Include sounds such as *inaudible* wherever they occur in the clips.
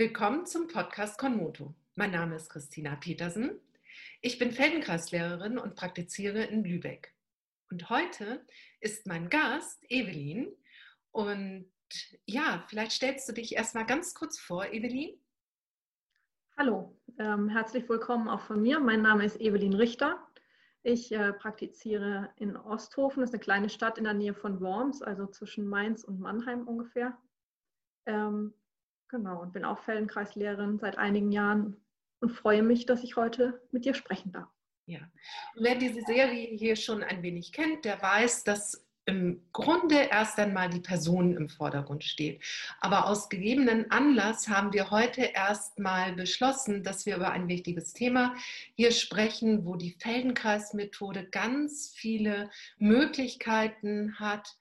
Willkommen zum Podcast Konmoto. Mein Name ist Christina Petersen. Ich bin Feldenkreislehrerin und praktiziere in Lübeck. Und heute ist mein Gast Evelyn. Und ja, vielleicht stellst du dich erstmal ganz kurz vor, Evelyn. Hallo, ähm, herzlich willkommen auch von mir. Mein Name ist Evelyn Richter. Ich äh, praktiziere in Osthofen, das ist eine kleine Stadt in der Nähe von Worms, also zwischen Mainz und Mannheim ungefähr. Ähm, Genau, und bin auch Feldenkreislehrerin seit einigen Jahren und freue mich, dass ich heute mit dir sprechen darf. Ja, und wer diese Serie hier schon ein wenig kennt, der weiß, dass im Grunde erst einmal die Person im Vordergrund steht. Aber aus gegebenen Anlass haben wir heute erstmal beschlossen, dass wir über ein wichtiges Thema hier sprechen, wo die Feldenkreismethode ganz viele Möglichkeiten hat,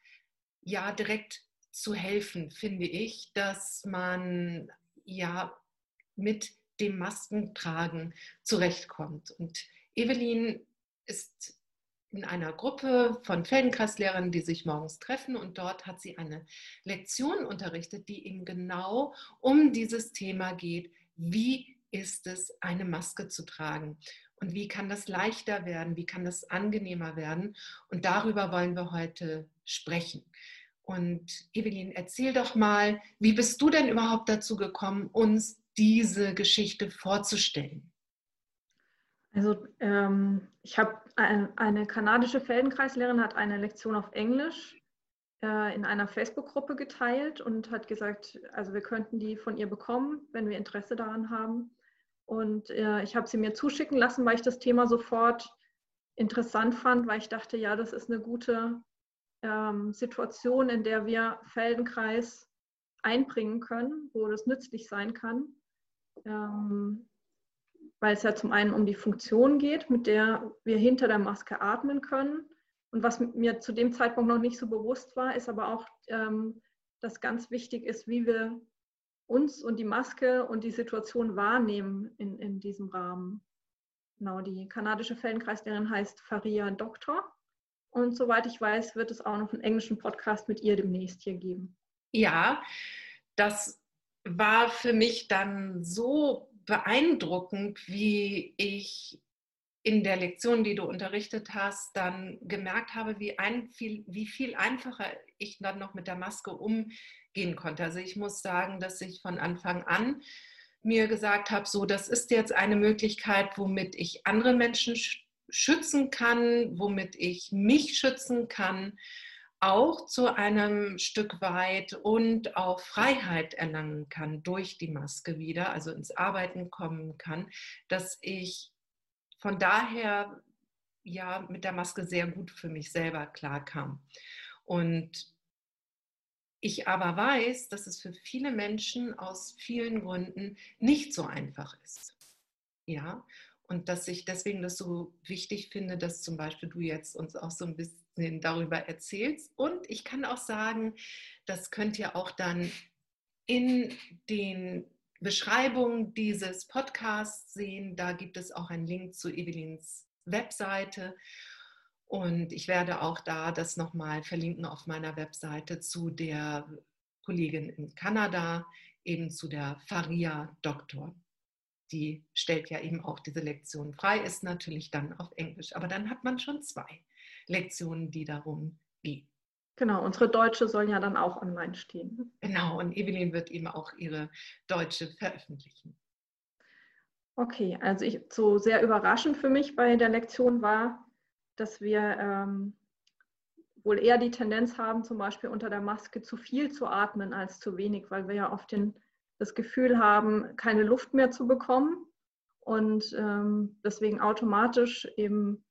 ja direkt zu helfen, finde ich, dass man ja mit dem Maskentragen zurechtkommt. Und Evelyn ist in einer Gruppe von Feldenkreislehrern, die sich morgens treffen und dort hat sie eine Lektion unterrichtet, die eben genau um dieses Thema geht. Wie ist es, eine Maske zu tragen? Und wie kann das leichter werden? Wie kann das angenehmer werden? Und darüber wollen wir heute sprechen. Und Evelyn, erzähl doch mal, wie bist du denn überhaupt dazu gekommen, uns diese Geschichte vorzustellen? Also ähm, ich habe ein, eine kanadische Feldenkreislehrerin hat eine Lektion auf Englisch äh, in einer Facebook-Gruppe geteilt und hat gesagt, also wir könnten die von ihr bekommen, wenn wir Interesse daran haben. Und äh, ich habe sie mir zuschicken lassen, weil ich das Thema sofort interessant fand, weil ich dachte, ja, das ist eine gute ähm, Situation, in der wir Feldenkreis einbringen können, wo das nützlich sein kann, ähm, weil es ja zum einen um die Funktion geht, mit der wir hinter der Maske atmen können. Und was mir zu dem Zeitpunkt noch nicht so bewusst war, ist aber auch, ähm, dass ganz wichtig ist, wie wir uns und die Maske und die Situation wahrnehmen in, in diesem Rahmen. Genau, die kanadische Feldenkreislehrerin heißt Faria Doktor und soweit ich weiß, wird es auch noch einen englischen Podcast mit ihr demnächst hier geben. Ja, das war für mich dann so beeindruckend, wie ich in der Lektion, die du unterrichtet hast, dann gemerkt habe, wie, ein, viel, wie viel einfacher ich dann noch mit der Maske umgehen konnte. Also ich muss sagen, dass ich von Anfang an mir gesagt habe, so, das ist jetzt eine Möglichkeit, womit ich andere Menschen schützen kann, womit ich mich schützen kann, auch zu einem Stück weit und auch Freiheit erlangen kann durch die Maske wieder, also ins Arbeiten kommen kann, dass ich von daher ja mit der Maske sehr gut für mich selber klarkam. Und ich aber weiß, dass es für viele Menschen aus vielen Gründen nicht so einfach ist. Ja, und dass ich deswegen das so wichtig finde, dass zum Beispiel du jetzt uns auch so ein bisschen darüber erzählst. Und ich kann auch sagen, das könnt ihr auch dann in den Beschreibungen dieses Podcasts sehen. Da gibt es auch einen Link zu Evelins Webseite. Und ich werde auch da das nochmal verlinken auf meiner Webseite zu der Kollegin in Kanada, eben zu der Faria Doktor die stellt ja eben auch diese Lektionen frei, ist natürlich dann auf Englisch. Aber dann hat man schon zwei Lektionen, die darum gehen. Genau, unsere Deutsche sollen ja dann auch online stehen. Genau, und Evelyn wird eben auch ihre Deutsche veröffentlichen. Okay, also ich, so sehr überraschend für mich bei der Lektion war, dass wir ähm, wohl eher die Tendenz haben, zum Beispiel unter der Maske zu viel zu atmen als zu wenig, weil wir ja oft den das Gefühl haben, keine Luft mehr zu bekommen und ähm, deswegen automatisch eben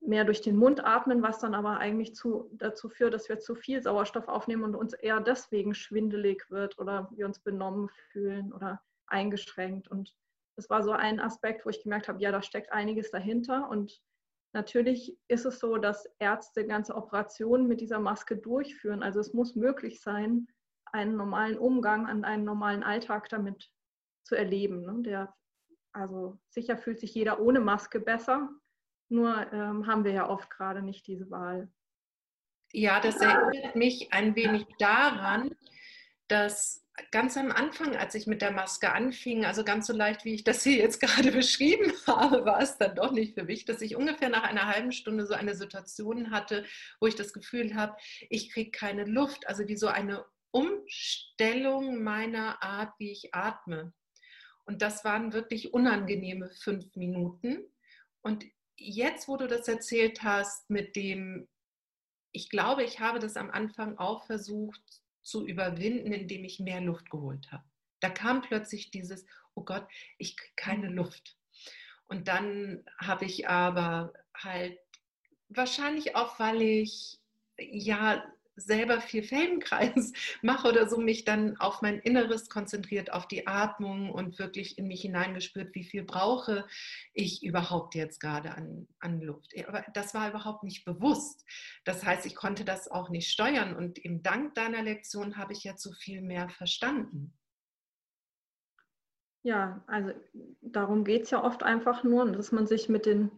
mehr durch den Mund atmen, was dann aber eigentlich zu, dazu führt, dass wir zu viel Sauerstoff aufnehmen und uns eher deswegen schwindelig wird oder wir uns benommen fühlen oder eingeschränkt. Und das war so ein Aspekt, wo ich gemerkt habe, ja, da steckt einiges dahinter. Und natürlich ist es so, dass Ärzte ganze Operationen mit dieser Maske durchführen. Also es muss möglich sein, einen normalen Umgang, an einen normalen Alltag damit zu erleben. Ne? Der, also sicher fühlt sich jeder ohne Maske besser, nur ähm, haben wir ja oft gerade nicht diese Wahl. Ja, das erinnert mich ein wenig daran, dass ganz am Anfang, als ich mit der Maske anfing, also ganz so leicht, wie ich das hier jetzt gerade *laughs* beschrieben habe, war es dann doch nicht für mich, dass ich ungefähr nach einer halben Stunde so eine Situation hatte, wo ich das Gefühl habe, ich kriege keine Luft, also wie so eine Umstellung meiner Art, wie ich atme. Und das waren wirklich unangenehme fünf Minuten. Und jetzt, wo du das erzählt hast, mit dem, ich glaube, ich habe das am Anfang auch versucht zu überwinden, indem ich mehr Luft geholt habe. Da kam plötzlich dieses, oh Gott, ich kriege keine Luft. Und dann habe ich aber halt wahrscheinlich auch, weil ich ja selber viel Feldenkreis *laughs* mache oder so, mich dann auf mein Inneres konzentriert, auf die Atmung und wirklich in mich hineingespürt, wie viel brauche ich überhaupt jetzt gerade an, an Luft. Aber das war überhaupt nicht bewusst. Das heißt, ich konnte das auch nicht steuern und eben dank deiner Lektion habe ich jetzt so viel mehr verstanden. Ja, also darum geht es ja oft einfach nur, dass man sich mit den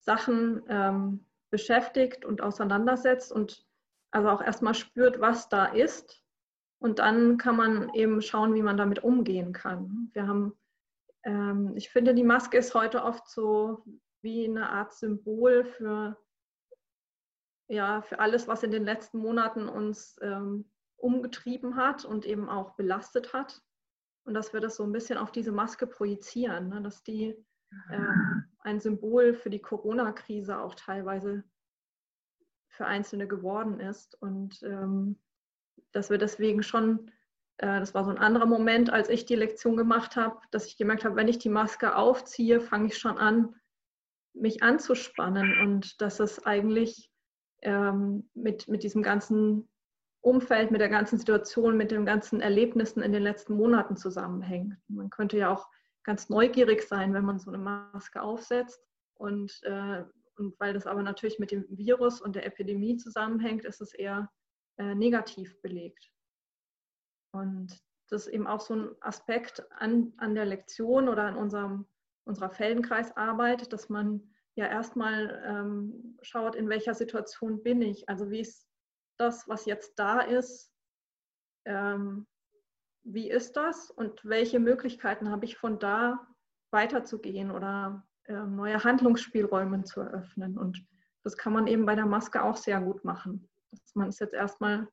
Sachen ähm, beschäftigt und auseinandersetzt und also auch erstmal spürt, was da ist. Und dann kann man eben schauen, wie man damit umgehen kann. Wir haben, ähm, ich finde, die Maske ist heute oft so wie eine Art Symbol für, ja, für alles, was in den letzten Monaten uns ähm, umgetrieben hat und eben auch belastet hat. Und dass wir das so ein bisschen auf diese Maske projizieren, ne? dass die ähm, ein Symbol für die Corona-Krise auch teilweise für Einzelne geworden ist. Und ähm, dass wir deswegen schon, äh, das war so ein anderer Moment, als ich die Lektion gemacht habe, dass ich gemerkt habe, wenn ich die Maske aufziehe, fange ich schon an, mich anzuspannen und dass es eigentlich ähm, mit, mit diesem ganzen Umfeld, mit der ganzen Situation, mit den ganzen Erlebnissen in den letzten Monaten zusammenhängt. Man könnte ja auch ganz neugierig sein, wenn man so eine Maske aufsetzt und äh, und weil das aber natürlich mit dem Virus und der Epidemie zusammenhängt, ist es eher äh, negativ belegt. Und das ist eben auch so ein Aspekt an, an der Lektion oder an unserem, unserer Feldenkreisarbeit, dass man ja erstmal ähm, schaut, in welcher Situation bin ich. Also wie ist das, was jetzt da ist, ähm, wie ist das und welche Möglichkeiten habe ich von da weiterzugehen oder neue Handlungsspielräume zu eröffnen. Und das kann man eben bei der Maske auch sehr gut machen. Dass man es jetzt erstmal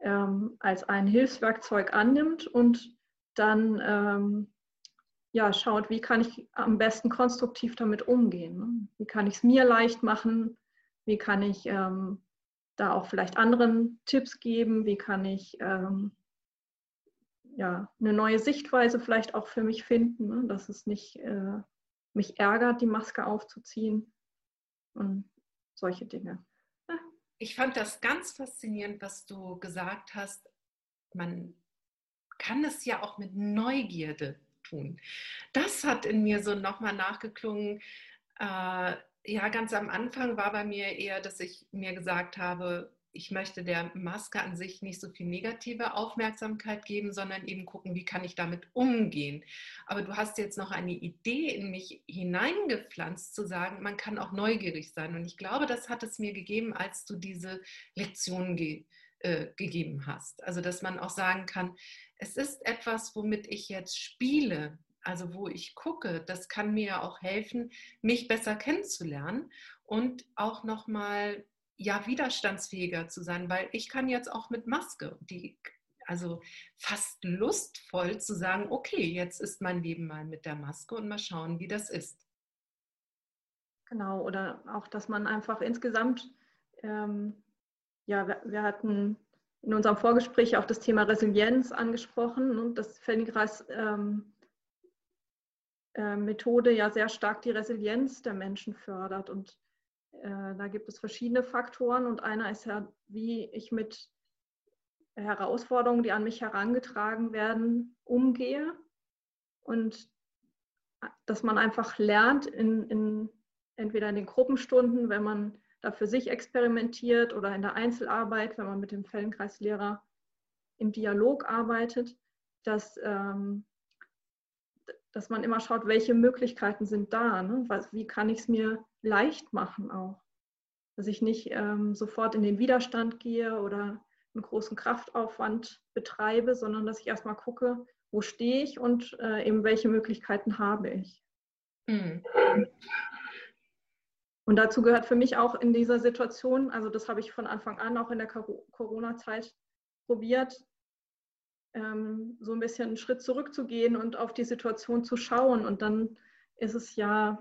ähm, als ein Hilfswerkzeug annimmt und dann ähm, ja, schaut, wie kann ich am besten konstruktiv damit umgehen. Ne? Wie kann ich es mir leicht machen? Wie kann ich ähm, da auch vielleicht anderen Tipps geben? Wie kann ich ähm, ja, eine neue Sichtweise vielleicht auch für mich finden, ne? dass es nicht äh, mich ärgert, die Maske aufzuziehen und solche Dinge. Ich fand das ganz faszinierend, was du gesagt hast. Man kann es ja auch mit Neugierde tun. Das hat in mir so nochmal nachgeklungen. Äh, ja, ganz am Anfang war bei mir eher, dass ich mir gesagt habe, ich möchte der Maske an sich nicht so viel negative Aufmerksamkeit geben, sondern eben gucken, wie kann ich damit umgehen. Aber du hast jetzt noch eine Idee in mich hineingepflanzt, zu sagen, man kann auch neugierig sein. Und ich glaube, das hat es mir gegeben, als du diese Lektion ge äh, gegeben hast. Also, dass man auch sagen kann, es ist etwas, womit ich jetzt spiele. Also wo ich gucke, das kann mir auch helfen, mich besser kennenzulernen und auch nochmal ja widerstandsfähiger zu sein, weil ich kann jetzt auch mit Maske, die also fast lustvoll zu sagen, okay, jetzt ist mein Leben mal mit der Maske und mal schauen, wie das ist. Genau, oder auch, dass man einfach insgesamt, ähm, ja, wir, wir, hatten in unserem Vorgespräch auch das Thema Resilienz angesprochen und das Feldenkreis ähm, äh, Methode ja sehr stark die Resilienz der Menschen fördert und äh, da gibt es verschiedene Faktoren und einer ist ja, wie ich mit Herausforderungen, die an mich herangetragen werden, umgehe und dass man einfach lernt, in, in, entweder in den Gruppenstunden, wenn man da für sich experimentiert oder in der Einzelarbeit, wenn man mit dem Feldenkreislehrer im Dialog arbeitet, dass, ähm, dass man immer schaut, welche Möglichkeiten sind da, ne? Was, wie kann ich es mir leicht machen auch. Dass ich nicht ähm, sofort in den Widerstand gehe oder einen großen Kraftaufwand betreibe, sondern dass ich erstmal gucke, wo stehe ich und äh, eben welche Möglichkeiten habe ich. Mhm. Und dazu gehört für mich auch in dieser Situation, also das habe ich von Anfang an auch in der Corona-Zeit probiert, ähm, so ein bisschen einen Schritt zurückzugehen und auf die Situation zu schauen. Und dann ist es ja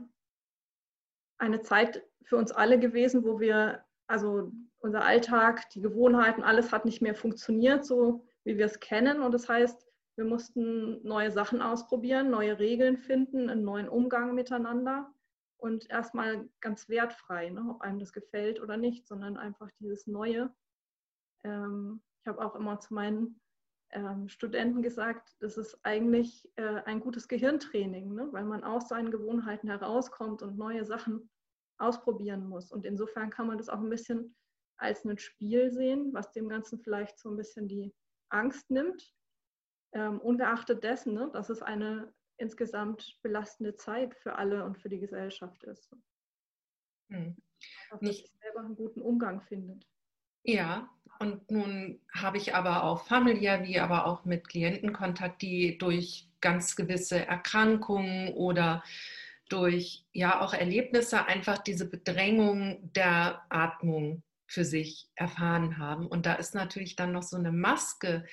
eine Zeit für uns alle gewesen, wo wir, also unser Alltag, die Gewohnheiten, alles hat nicht mehr funktioniert, so wie wir es kennen. Und das heißt, wir mussten neue Sachen ausprobieren, neue Regeln finden, einen neuen Umgang miteinander und erstmal ganz wertfrei, ne, ob einem das gefällt oder nicht, sondern einfach dieses Neue. Ähm, ich habe auch immer zu meinen ähm, Studenten gesagt, das ist eigentlich äh, ein gutes Gehirntraining, ne, weil man aus seinen Gewohnheiten herauskommt und neue Sachen ausprobieren muss. Und insofern kann man das auch ein bisschen als ein Spiel sehen, was dem Ganzen vielleicht so ein bisschen die Angst nimmt. Ähm, ungeachtet dessen, ne, dass es eine insgesamt belastende Zeit für alle und für die Gesellschaft ist. Hm. Dass Nicht selber einen guten Umgang findet. Ja, und nun habe ich aber auch familiär wie aber auch mit Klienten Kontakt, die durch ganz gewisse Erkrankungen oder durch ja auch Erlebnisse einfach diese Bedrängung der Atmung für sich erfahren haben. Und da ist natürlich dann noch so eine Maske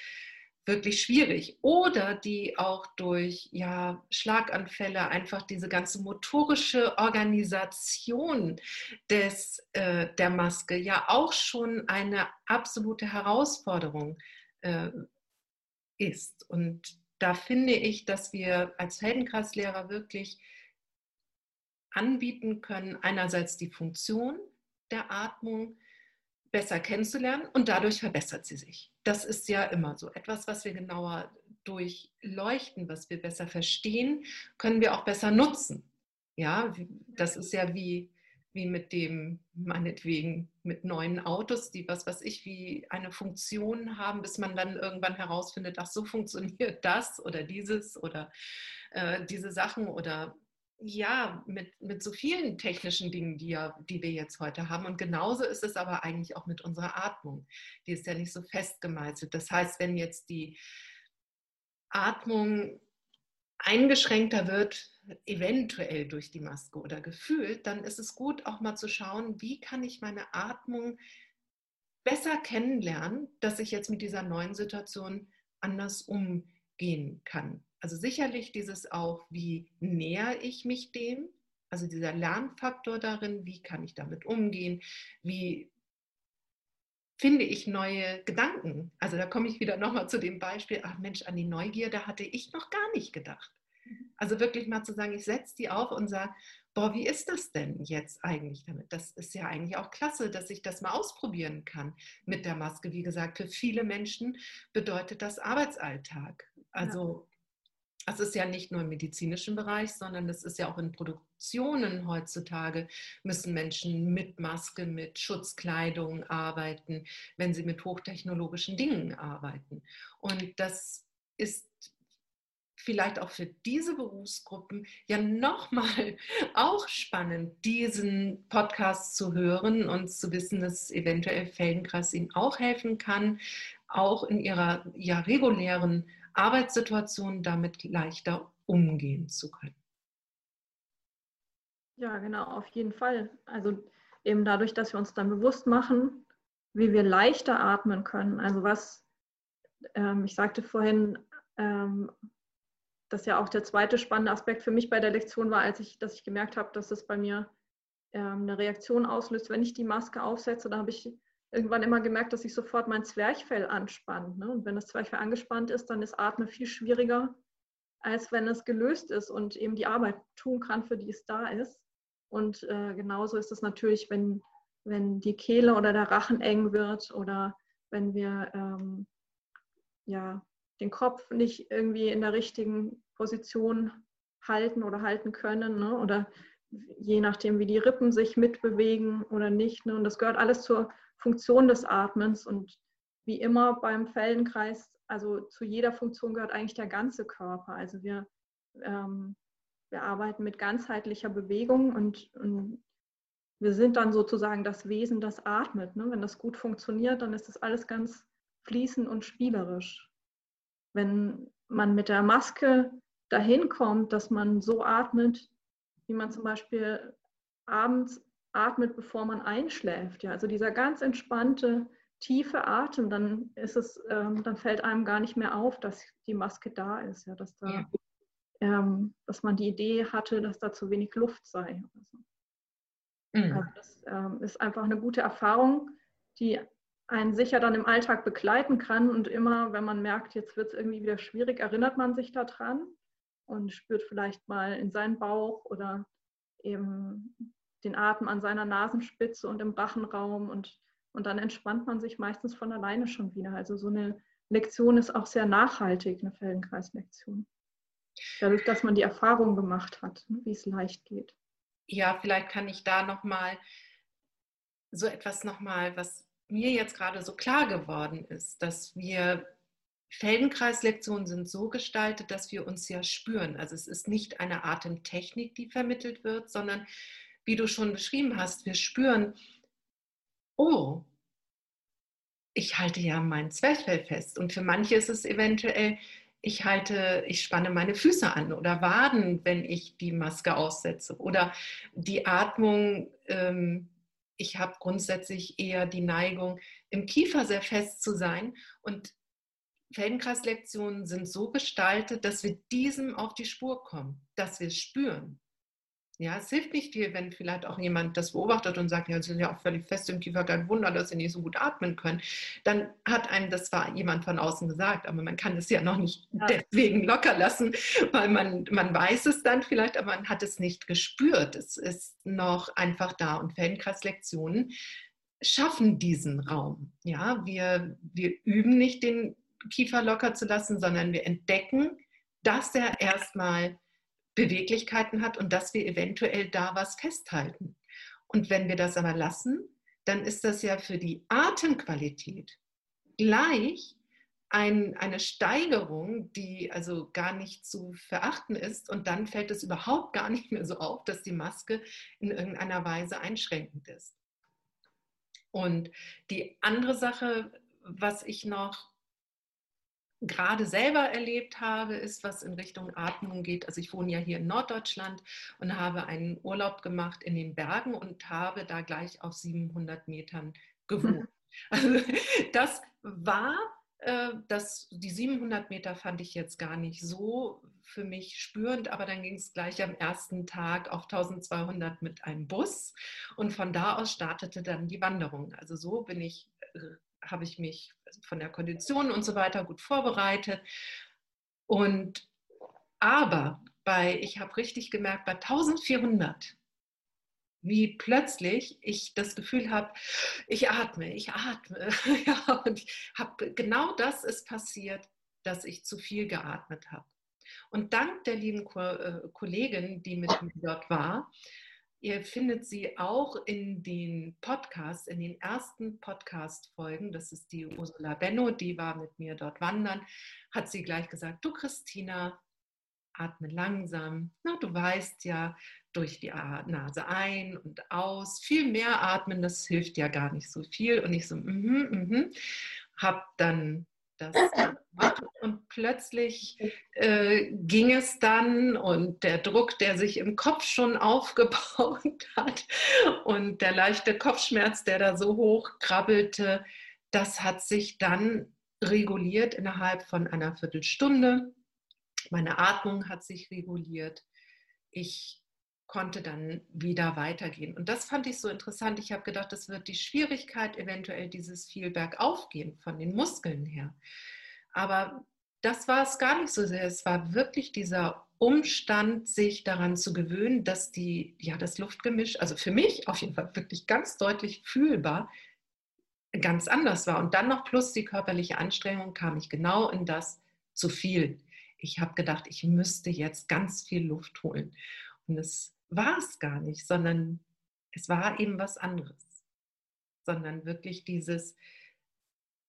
wirklich schwierig. Oder die auch durch ja, Schlaganfälle einfach diese ganze motorische Organisation des, äh, der Maske ja auch schon eine absolute Herausforderung äh, ist. Und da finde ich, dass wir als Heldenkreislehrer wirklich anbieten können, einerseits die Funktion der Atmung, besser kennenzulernen und dadurch verbessert sie sich. Das ist ja immer so. Etwas, was wir genauer durchleuchten, was wir besser verstehen, können wir auch besser nutzen. Ja, das ist ja wie, wie mit dem, meinetwegen, mit neuen Autos, die was weiß ich, wie eine Funktion haben, bis man dann irgendwann herausfindet, ach, so funktioniert *laughs* das oder dieses oder äh, diese Sachen oder ja, mit, mit so vielen technischen Dingen, die, ja, die wir jetzt heute haben. Und genauso ist es aber eigentlich auch mit unserer Atmung. Die ist ja nicht so festgemeißelt. Das heißt, wenn jetzt die Atmung eingeschränkter wird, eventuell durch die Maske oder gefühlt, dann ist es gut, auch mal zu schauen, wie kann ich meine Atmung besser kennenlernen, dass ich jetzt mit dieser neuen Situation anders umgehen kann. Also sicherlich dieses auch, wie näher ich mich dem, also dieser Lernfaktor darin, wie kann ich damit umgehen, wie finde ich neue Gedanken. Also da komme ich wieder nochmal zu dem Beispiel, ach Mensch, an die Neugierde hatte ich noch gar nicht gedacht. Mhm. Also wirklich mal zu sagen, ich setze die auf und sage, boah, wie ist das denn jetzt eigentlich damit? Das ist ja eigentlich auch klasse, dass ich das mal ausprobieren kann mit der Maske. Wie gesagt, für viele Menschen bedeutet das Arbeitsalltag. Also das ist ja nicht nur im medizinischen Bereich, sondern es ist ja auch in Produktionen heutzutage, müssen Menschen mit Maske, mit Schutzkleidung arbeiten, wenn sie mit hochtechnologischen Dingen arbeiten. Und das ist vielleicht auch für diese Berufsgruppen ja nochmal *laughs* auch spannend, diesen Podcast zu hören und zu wissen, dass eventuell Feldenkreis ihnen auch helfen kann, auch in ihrer ja, regulären Arbeitssituationen damit leichter umgehen zu können. Ja, genau, auf jeden Fall. Also eben dadurch, dass wir uns dann bewusst machen, wie wir leichter atmen können. Also was, ähm, ich sagte vorhin, ähm, dass ja auch der zweite spannende Aspekt für mich bei der Lektion war, als ich, dass ich gemerkt habe, dass es bei mir ähm, eine Reaktion auslöst, wenn ich die Maske aufsetze. Da habe ich irgendwann immer gemerkt, dass sich sofort mein Zwerchfell anspannt. Ne? Und wenn das Zwerchfell angespannt ist, dann ist Atmen viel schwieriger, als wenn es gelöst ist und eben die Arbeit tun kann, für die es da ist. Und äh, genauso ist es natürlich, wenn, wenn die Kehle oder der Rachen eng wird oder wenn wir ähm, ja, den Kopf nicht irgendwie in der richtigen Position halten oder halten können ne? oder je nachdem, wie die Rippen sich mitbewegen oder nicht. Ne? Und das gehört alles zur Funktion des Atmens und wie immer beim Feldenkreis, also zu jeder Funktion gehört eigentlich der ganze Körper. Also wir, ähm, wir arbeiten mit ganzheitlicher Bewegung und, und, wir sind dann sozusagen das Wesen, das atmet. Ne? Wenn das gut funktioniert, dann ist das alles ganz fließend und spielerisch. Wenn man mit der Maske dahin kommt, dass man so atmet, wie man zum Beispiel abends atmet, bevor man einschläft. Ja, also dieser ganz entspannte, tiefe Atem, dann ist es, ähm, dann fällt einem gar nicht mehr auf, dass die Maske da ist, ja, dass da, ja. Ähm, dass man die Idee hatte, dass da zu wenig Luft sei. Also, mhm. also das ähm, ist einfach eine gute Erfahrung, die einen sicher dann im Alltag begleiten kann und immer, wenn man merkt, jetzt wird es irgendwie wieder schwierig, erinnert man sich daran und spürt vielleicht mal in seinen Bauch oder eben den Atem an seiner Nasenspitze und im Rachenraum und, und dann entspannt man sich meistens von alleine schon wieder. Also so eine Lektion ist auch sehr nachhaltig, eine Feldenkreislektion. Dadurch, dass man die Erfahrung gemacht hat, ne, wie es leicht geht. Ja, vielleicht kann ich da nochmal so etwas nochmal, was mir jetzt gerade so klar geworden ist, dass wir Feldenkreislektionen sind so gestaltet, dass wir uns ja spüren. Also es ist nicht eine Atemtechnik, die vermittelt wird, sondern wie du schon beschrieben hast, wir spüren, oh, ich halte ja mein Zwerchfell fest. Und für manche ist es eventuell, ich halte, ich spanne meine Füße an oder Waden, wenn ich die Maske aussetze. Oder die Atmung, ähm, ich habe grundsätzlich eher die Neigung, im Kiefer sehr fest zu sein. Und Feldenkreislektionen sind so gestaltet, dass wir diesem auf die Spur kommen, dass wir spüren. Ja, es hilft nicht viel, wenn vielleicht auch jemand das beobachtet und sagt, ja, sie sind ja auch völlig fest im Kiefer, kein Wunder, dass sie nicht so gut atmen können. Dann hat einem das zwar jemand von außen gesagt, aber man kann es ja noch nicht ja. deswegen locker lassen, weil man, man weiß es dann vielleicht, aber man hat es nicht gespürt. Es ist noch einfach da. Und Feldenkreislektionen schaffen diesen Raum. Ja, wir, wir üben nicht den Kiefer locker zu lassen, sondern wir entdecken, dass er erstmal Beweglichkeiten hat und dass wir eventuell da was festhalten. Und wenn wir das aber lassen, dann ist das ja für die Atemqualität gleich ein, eine Steigerung, die also gar nicht zu verachten ist. Und dann fällt es überhaupt gar nicht mehr so auf, dass die Maske in irgendeiner Weise einschränkend ist. Und die andere Sache, was ich noch gerade selber erlebt habe, ist, was in Richtung Atmung geht. Also ich wohne ja hier in Norddeutschland und habe einen Urlaub gemacht in den Bergen und habe da gleich auf 700 Metern gewohnt. *laughs* *laughs* Also das war, äh, das, die 700 Meter fand ich jetzt gar nicht so für mich spürend, aber dann ging es gleich am ersten Tag auf 1200 mit einem Bus und von da aus startete dann die Wanderung. Also so bin ich äh, habe ich mich von der Kondition und so weiter gut vorbereitet. Und aber bei, ich habe richtig gemerkt, bei 1400, wie plötzlich ich das Gefühl habe, ich atme, ich atme. *laughs* ja, und ich habe genau das ist passiert, dass ich zu viel geatmet habe. Und dank der lieben äh, Kollegin, die mit mir dort war, Ihr findet sie auch in den Podcasts, in den ersten Podcast-Folgen. Das ist die Ursula Benno, die war mit mir dort wandern. Hat sie gleich gesagt: Du Christina, atme langsam. Na, du weißt ja, durch die Nase ein und aus. Viel mehr atmen, das hilft ja gar nicht so viel. Und ich so, mhm, mhm. Hab dann das und plötzlich äh, ging es dann und der Druck, der sich im Kopf schon aufgebaut *laughs* hat und der leichte Kopfschmerz, der da so hoch krabbelte, das hat sich dann reguliert innerhalb von einer Viertelstunde. Meine Atmung hat sich reguliert. Ich konnte dann wieder weitergehen. Und das fand ich so interessant. Ich habe gedacht, das wird die Schwierigkeit eventuell dieses viel bergaufgehen von den Muskeln her. Aber das war es gar nicht so sehr. Es war wirklich dieser Umstand, sich daran zu gewöhnen, dass die, ja, das Luftgemisch, also für mich auf jeden Fall wirklich ganz deutlich fühlbar, ganz anders war. Und dann noch plus die körperliche Anstrengung kam ich genau in das zu viel. Ich habe gedacht, ich müsste jetzt ganz viel Luft holen. Und es war es gar nicht, sondern es war eben was anderes. Sondern wirklich dieses,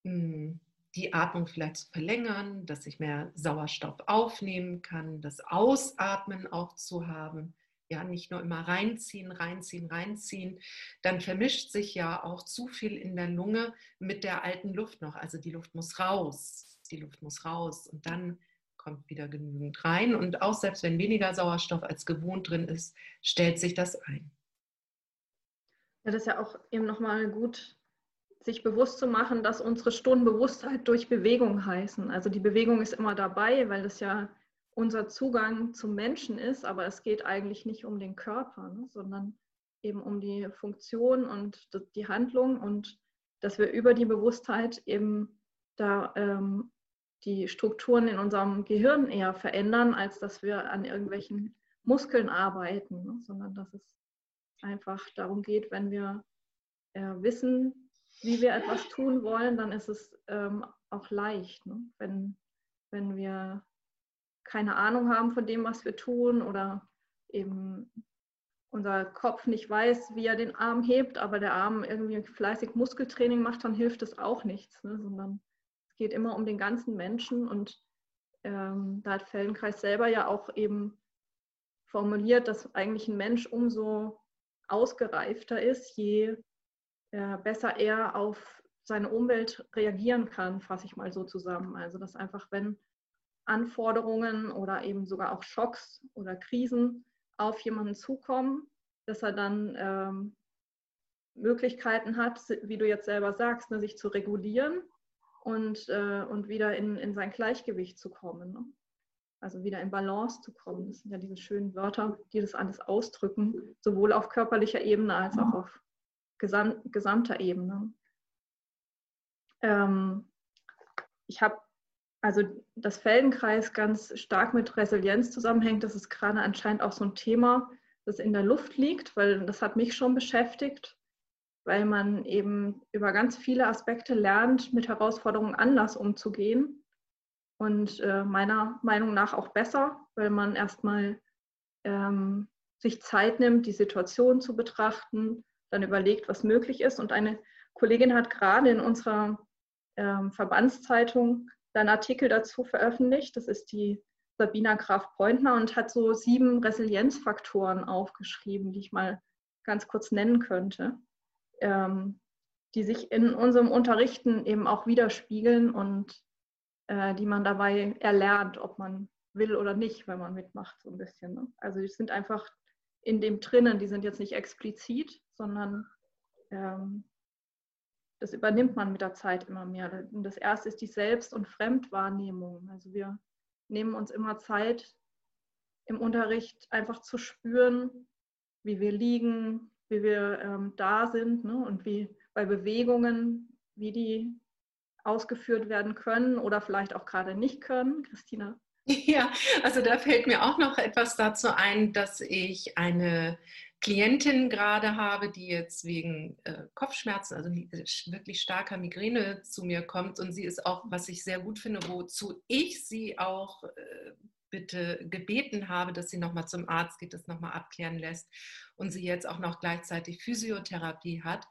hm, die Atmung vielleicht zu verlängern, dass ich mehr Sauerstoff aufnehmen kann, das Ausatmen auch zu haben, ja nicht nur immer reinziehen, reinziehen, reinziehen, dann vermischt sich ja auch zu viel in der Lunge mit der alten Luft noch. Also die Luft muss raus, die Luft muss raus und dann kommt wieder genügend rein. Und auch selbst wenn weniger Sauerstoff als gewohnt drin ist, stellt sich das ein. Ja, das ist ja auch eben nochmal gut, sich bewusst zu machen, dass unsere Stunden Bewusstheit durch Bewegung heißen. Also die Bewegung ist immer dabei, weil das ja unser Zugang zum Menschen ist, aber es geht eigentlich nicht um den Körper, ne, sondern eben um die Funktion und die Handlung und dass wir über die Bewusstheit eben da ähm, die Strukturen in unserem Gehirn eher verändern, als dass wir an irgendwelchen Muskeln arbeiten, ne, sondern dass es einfach darum geht, wenn wir äh, wissen, wie wir etwas tun wollen, dann ist es ähm, auch leicht. Ne? Wenn, wenn wir keine Ahnung haben von dem, was wir tun oder eben unser Kopf nicht weiß, wie er den Arm hebt, aber der Arm irgendwie fleißig Muskeltraining macht, dann hilft es auch nichts, ne? sondern geht immer um den ganzen Menschen und ähm, da hat Feldenkreis selber ja auch eben formuliert, dass eigentlich ein Mensch umso ausgereifter ist, je äh, besser er auf seine Umwelt reagieren kann, fasse ich mal so zusammen. Also dass einfach, wenn Anforderungen oder eben sogar auch Schocks oder Krisen auf jemanden zukommen, dass er dann ähm, Möglichkeiten hat, wie du jetzt selber sagst, ne, sich zu regulieren und, äh, und wieder in, in sein Gleichgewicht zu kommen. Ne? Also wieder in Balance zu kommen. Das sind ja diese schönen Wörter, die das alles ausdrücken, sowohl auf körperlicher Ebene als auch auf gesam gesamter Ebene. Ähm, ich habe also das Feldenkreis ganz stark mit Resilienz zusammenhängt. Das ist gerade anscheinend auch so ein Thema, das in der Luft liegt, weil das hat mich schon beschäftigt, weil man eben über ganz viele Aspekte lernt, mit Herausforderungen anders umzugehen. Und äh, meiner Meinung nach auch besser, weil man erstmal ähm, sich Zeit nimmt, die Situation zu betrachten, dann überlegt, was möglich ist. Und eine Kollegin hat gerade in unserer ähm, Verbandszeitung einen Artikel dazu veröffentlicht. Das ist die Sabina Graf-Pointner und hat so sieben Resilienzfaktoren aufgeschrieben, die ich mal ganz kurz nennen könnte, ähm, die sich in unserem Unterrichten eben auch widerspiegeln und äh, die man dabei erlernt, ob man will oder nicht, wenn man mitmacht, so ein bisschen. Ne? Also die sind einfach in dem drinnen, die sind jetzt nicht explizit, sondern ähm, das übernimmt man mit der Zeit immer mehr. Und das erste ist die Selbst- und Fremdwahrnehmung. Also wir nehmen uns immer Zeit im Unterricht einfach zu spüren, wie wir liegen, wie wir ähm, da sind ne? und wie bei Bewegungen, wie die ausgeführt werden können oder vielleicht auch gerade nicht können. Christina. *laughs* Ja, also da fällt mir auch noch etwas dazu ein, dass ich eine Klientin gerade habe, die jetzt wegen äh, Kopfschmerzen, also wirklich starker Migräne zu mir kommt. Und sie ist auch, was ich sehr gut finde, wozu ich sie auch äh, bitte gebeten habe, dass sie nochmal zum Arzt geht, das nochmal abklären lässt und sie jetzt auch noch gleichzeitig Physiotherapie hat.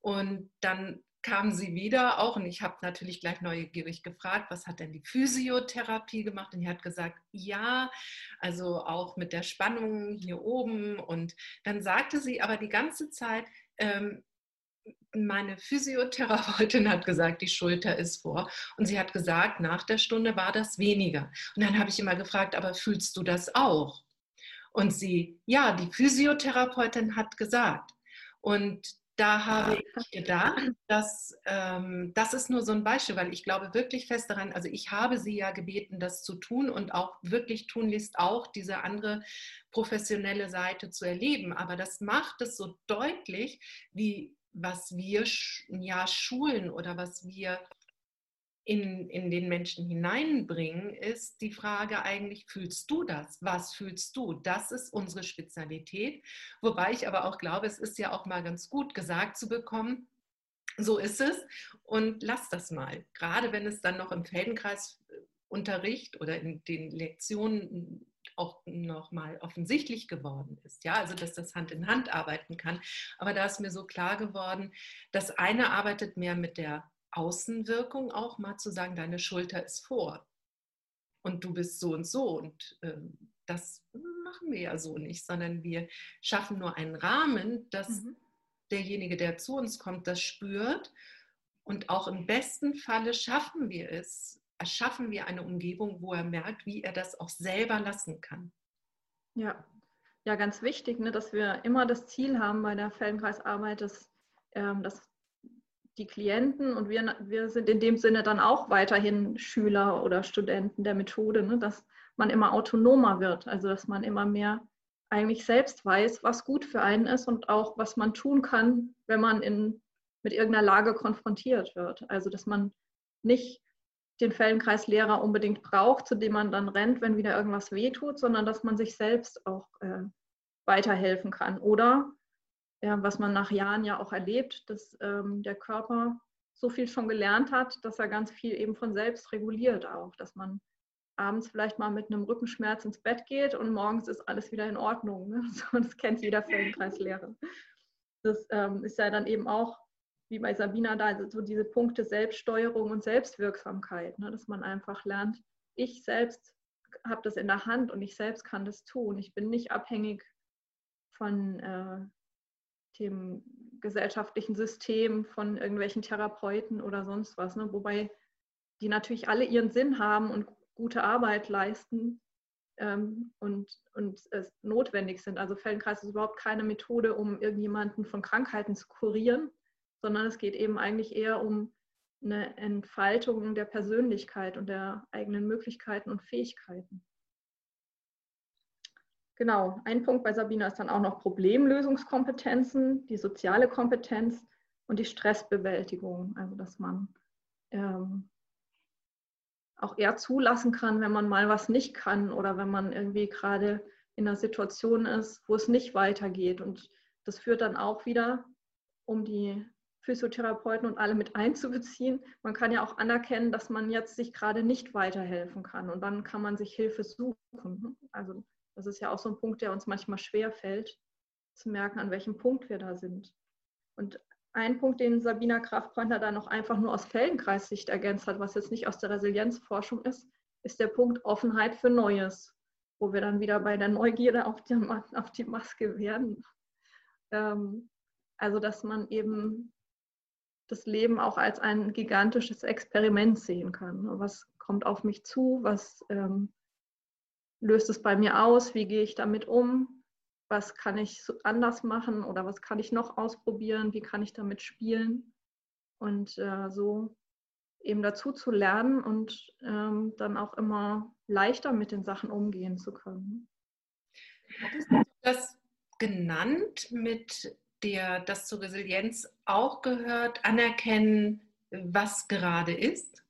Und dann kam sie wieder auch und ich habe natürlich gleich neugierig gefragt, was hat denn die Physiotherapie gemacht? Und sie hat gesagt, ja, also auch mit der Spannung hier oben. Und dann sagte sie aber die ganze Zeit, ähm, meine Physiotherapeutin hat gesagt, die Schulter ist vor. Und sie hat gesagt, nach der Stunde war das weniger. Und dann habe ich immer gefragt, aber fühlst du das auch? Und sie, ja, die Physiotherapeutin hat gesagt. Und da habe ich gedacht, dass ähm, das ist nur so ein Beispiel, weil ich glaube wirklich fest daran, also ich habe sie ja gebeten, das zu tun und auch wirklich tunlichst auch diese andere professionelle Seite zu erleben. Aber das macht es so deutlich, wie was wir ja schulen oder was wir in, in den Menschen hineinbringen, ist die Frage eigentlich, fühlst du das? Was fühlst du? Das ist unsere Spezialität. Wobei ich aber auch glaube, es ist ja auch mal ganz gut gesagt zu bekommen, so ist es und lass das mal. Gerade wenn es dann noch im Feldenkreisunterricht oder in den Lektionen auch nochmal offensichtlich geworden ist. Ja, also dass das Hand in Hand arbeiten kann. Aber da ist mir so klar geworden, das eine arbeitet mehr mit der Außenwirkung auch mal zu sagen, deine Schulter ist vor. und du bist so und so. Und äh, das machen wir ja so nicht, sondern wir schaffen nur einen Rahmen, dass mhm. derjenige, der zu uns kommt, das spürt. Und auch im besten Falle schaffen wir es, erschaffen wir eine Umgebung, wo er merkt, wie er das auch selber lassen kann. Ja, ja ganz wichtig, ne, dass wir immer das Ziel haben bei der Feldenkreisarbeit, dass, ähm, dass die Klienten und wir, wir sind in dem Sinne dann auch weiterhin Schüler oder Studenten der Methode, ne, dass man immer autonomer wird, also dass man immer mehr eigentlich selbst weiß, was gut für einen ist und auch was man tun kann, wenn man in, mit irgendeiner Lage konfrontiert wird. Also dass man nicht den Feldenkreislehrer unbedingt braucht, zu dem man dann rennt, wenn wieder irgendwas wehtut, sondern dass man sich selbst auch äh, weiterhelfen kann. Oder ja, was man nach Jahren ja auch erlebt, dass ähm, der Körper so viel schon gelernt hat, dass er ganz viel eben von selbst reguliert auch, dass man abends vielleicht mal mit einem Rückenschmerz ins Bett geht und morgens ist alles wieder in Ordnung. Ne? *laughs* das kennt jeder Feldenkreislehrer. Das ähm, ist ja dann eben auch wie bei Sabina da, also so diese Punkte Selbststeuerung und Selbstwirksamkeit, ne, dass man einfach lernt, ich selbst habe das in der Hand und ich selbst kann das tun. Ich bin nicht abhängig von äh, dem gesellschaftlichen System, von irgendwelchen Therapeuten oder sonst was. Ne? Wobei die natürlich alle ihren Sinn haben und gute Arbeit leisten ähm, und, und es notwendig sind. Also Feldenkreis ist überhaupt keine Methode, um irgendjemanden von Krankheiten zu kurieren, sondern es geht eben eigentlich eher um eine Entfaltung der Persönlichkeit und der eigenen Möglichkeiten und Fähigkeiten. Genau, ein Punkt bei Sabina ist dann auch noch Problemlösungskompetenzen, die soziale Kompetenz und die Stressbewältigung. Also dass man ähm, auch eher zulassen kann, wenn man mal was nicht kann oder wenn man irgendwie gerade in einer Situation ist, wo es nicht weitergeht. Und das führt dann auch wieder, um die Physiotherapeuten und alle mit einzubeziehen. Man kann ja auch anerkennen, dass man jetzt sich gerade nicht weiterhelfen kann und dann kann man sich Hilfe suchen. Also das ist ja auch so ein Punkt, der uns manchmal schwer fällt, zu merken, an welchem Punkt wir da sind. Und ein Punkt, den Sabina Kraftpointer da noch einfach nur aus Feldenkreissicht ergänzt hat, was jetzt nicht aus der Resilienzforschung ist, ist der Punkt Offenheit für Neues, wo wir dann wieder bei der Neugierde auf die, auf die Maske werden. Ähm, also, dass man eben das Leben auch als ein gigantisches Experiment sehen kann. Was kommt auf mich zu? Was ähm, löst es bei mir aus? Wie gehe ich damit um? Was kann ich anders machen oder was kann ich noch ausprobieren? Wie kann ich damit spielen? Und äh, so eben dazu zu lernen und ähm, dann auch immer leichter mit den Sachen umgehen zu können. Hattest du das genannt mit der das zur Resilienz auch gehört, anerkennen, was gerade ist?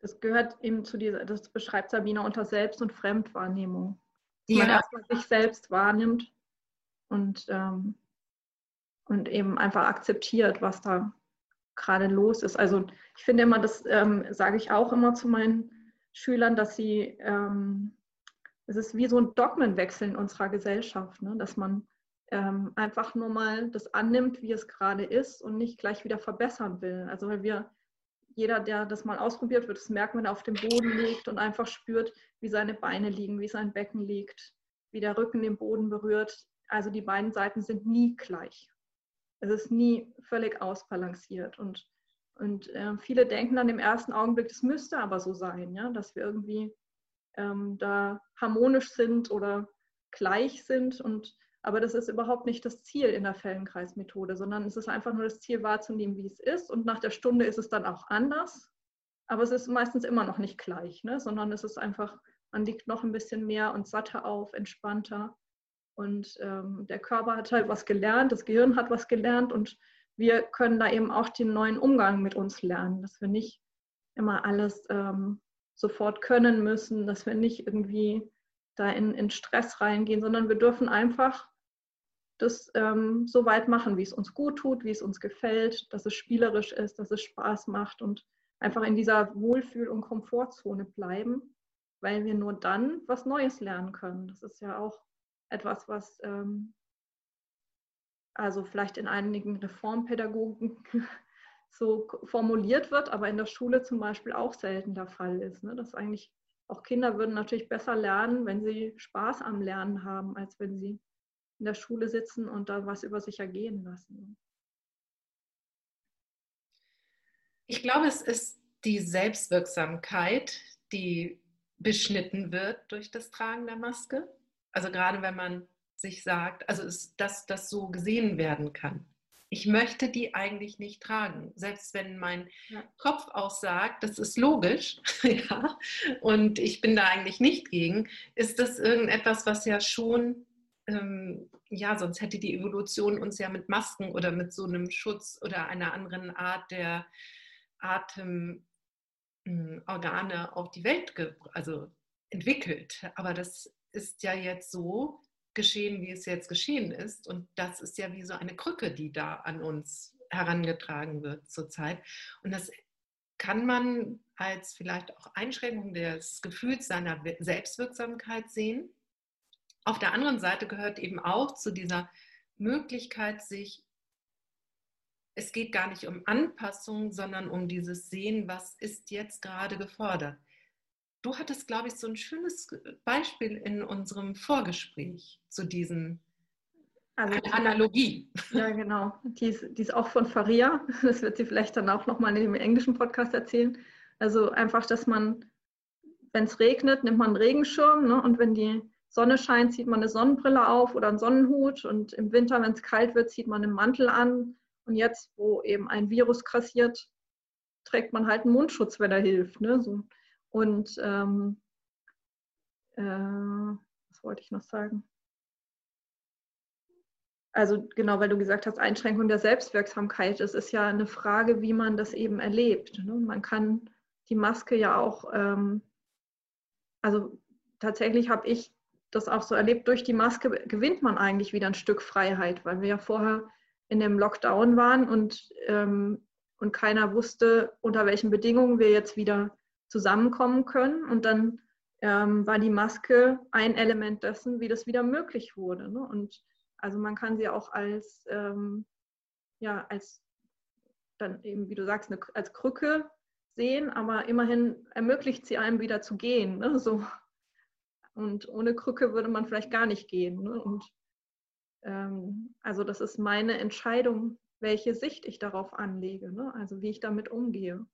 Das gehört eben zu dieser, das beschreibt Sabine unter Selbst- und Fremdwahrnehmung. Dass ja. man erstmal sich selbst wahrnimmt und, ähm, und eben einfach akzeptiert, was da gerade los ist. Also ich finde immer, das ähm, sage ich auch immer zu meinen Schülern, dass sie, ähm, es ist wie so ein Dogmenwechsel in unserer Gesellschaft, ne? dass man ähm, einfach nur mal das annimmt, wie es gerade ist und nicht gleich wieder verbessern will. Also weil wir, jeder, der das mal ausprobiert, wird es merken, wenn er auf dem Boden liegt und einfach spürt, wie seine Beine liegen, wie sein Becken liegt, wie der Rücken den Boden berührt. Also die beiden Seiten sind nie gleich. Es ist nie völlig ausbalanciert. Und, und äh, viele denken dann im ersten Augenblick, das müsste aber so sein, ja, dass wir irgendwie ähm, da harmonisch sind oder gleich sind. Und aber das ist überhaupt nicht das Ziel in der Feldenkreismethode, sondern es ist einfach nur das Ziel wahrzunehmen, wie es ist. Und nach der Stunde ist es dann auch anders. Aber es ist meistens immer noch nicht gleich, ne? sondern es ist einfach, man liegt noch ein bisschen mehr und satter auf, entspannter. Und ähm, der Körper hat halt was gelernt, das Gehirn hat was gelernt und wir können da eben auch den neuen Umgang mit uns lernen, dass wir nicht immer alles ähm, sofort können müssen, dass wir nicht irgendwie da in, in Stress reingehen, sondern wir dürfen einfach das ähm, so weit machen, wie es uns gut tut, wie es uns gefällt, dass es spielerisch ist, dass es Spaß macht und einfach in dieser Wohlfühl- und Komfortzone bleiben, weil wir nur dann was Neues lernen können. Das ist ja auch etwas, was ähm, also vielleicht in einigen Reformpädagogen *laughs* so formuliert wird, aber in der Schule zum Beispiel auch selten der Fall ist. Ne? Dass eigentlich auch Kinder würden natürlich besser lernen, wenn sie Spaß am Lernen haben, als wenn sie in der Schule sitzen und da was über sich ergehen lassen. Ich glaube, es ist die Selbstwirksamkeit, die beschnitten wird durch das Tragen der Maske. Also gerade wenn man sich sagt, also ist, dass das so gesehen werden kann. Ich möchte die eigentlich nicht tragen, selbst wenn mein ja. Kopf auch sagt, das ist logisch, *laughs* ja, und ich bin da eigentlich nicht gegen, ist das irgendetwas, was ja schon, ähm, ja, sonst hätte die Evolution uns ja mit Masken oder mit so einem Schutz oder einer anderen Art der Atemorgane hm, auf die Welt also entwickelt. Aber das ist ja jetzt so, geschehen, wie es jetzt geschehen ist. Und das ist ja wie so eine Krücke, die da an uns herangetragen wird zurzeit. Und das kann man als vielleicht auch Einschränkung des Gefühls seiner Selbstwirksamkeit sehen. Auf der anderen Seite gehört eben auch zu dieser Möglichkeit, sich, es geht gar nicht um Anpassung, sondern um dieses Sehen, was ist jetzt gerade gefordert. Du hattest, glaube ich, so ein schönes Beispiel in unserem Vorgespräch zu diesem also, Analogie. Ja, genau. Die ist, die ist auch von Faria. Das wird sie vielleicht dann auch nochmal in dem englischen Podcast erzählen. Also einfach, dass man, wenn es regnet, nimmt man einen Regenschirm ne? und wenn die Sonne scheint, zieht man eine Sonnenbrille auf oder einen Sonnenhut und im Winter, wenn es kalt wird, zieht man einen Mantel an. Und jetzt, wo eben ein Virus kassiert, trägt man halt einen Mundschutz, wenn er hilft. Ne? So. Und ähm, äh, was wollte ich noch sagen? Also genau, weil du gesagt hast, Einschränkung der Selbstwirksamkeit. Es ist ja eine Frage, wie man das eben erlebt. Ne? Man kann die Maske ja auch, ähm, also tatsächlich habe ich das auch so erlebt, durch die Maske gewinnt man eigentlich wieder ein Stück Freiheit, weil wir ja vorher in dem Lockdown waren und, ähm, und keiner wusste, unter welchen Bedingungen wir jetzt wieder zusammenkommen können. Und dann ähm, war die Maske ein Element dessen, wie das wieder möglich wurde. Ne? Und also man kann sie auch als, ähm, ja, als dann eben, wie du sagst, eine, als Krücke sehen, aber immerhin ermöglicht sie einem wieder zu gehen. Ne? So. Und ohne Krücke würde man vielleicht gar nicht gehen. Ne? Und ähm, also das ist meine Entscheidung, welche Sicht ich darauf anlege, ne? also wie ich damit umgehe.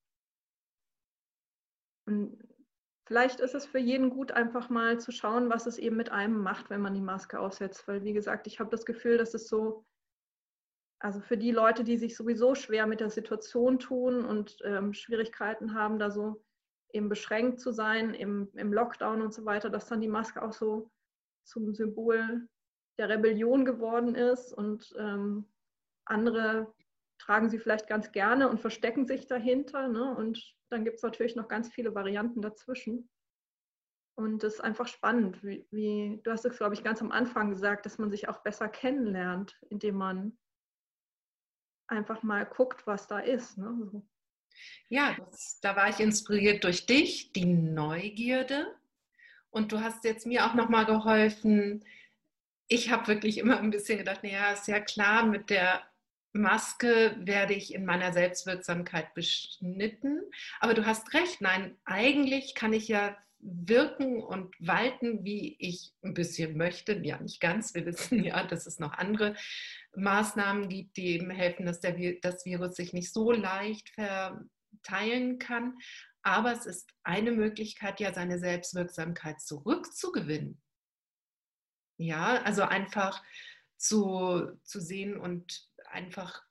Und vielleicht ist es für jeden gut, einfach mal zu schauen, was es eben mit einem macht, wenn man die Maske aufsetzt. Weil, wie gesagt, ich habe das Gefühl, dass es so, also für die Leute, die sich sowieso schwer mit der Situation tun und ähm, Schwierigkeiten haben, da so eben beschränkt zu sein im, im Lockdown und so weiter, dass dann die Maske auch so zum Symbol der Rebellion geworden ist und ähm, andere tragen sie vielleicht ganz gerne und verstecken sich dahinter. Ne? Und dann gibt es natürlich noch ganz viele Varianten dazwischen. Und das ist einfach spannend, wie, wie du hast es, glaube ich, ganz am Anfang gesagt, dass man sich auch besser kennenlernt, indem man einfach mal guckt, was da ist. Ne? So. Ja, das, da war ich inspiriert durch dich, die Neugierde. Und du hast jetzt mir auch nochmal geholfen. Ich habe wirklich immer ein bisschen gedacht, naja, ist ja klar, mit der Maske werde ich in meiner Selbstwirksamkeit beschnitten. Aber du hast recht, nein, eigentlich kann ich ja wirken und walten, wie ich ein bisschen möchte. Ja, nicht ganz. Wir wissen ja, dass es noch andere Maßnahmen gibt, die eben helfen, dass der, das Virus sich nicht so leicht verteilen kann. Aber es ist eine Möglichkeit, ja, seine Selbstwirksamkeit zurückzugewinnen. Ja, also einfach zu, zu sehen und einfach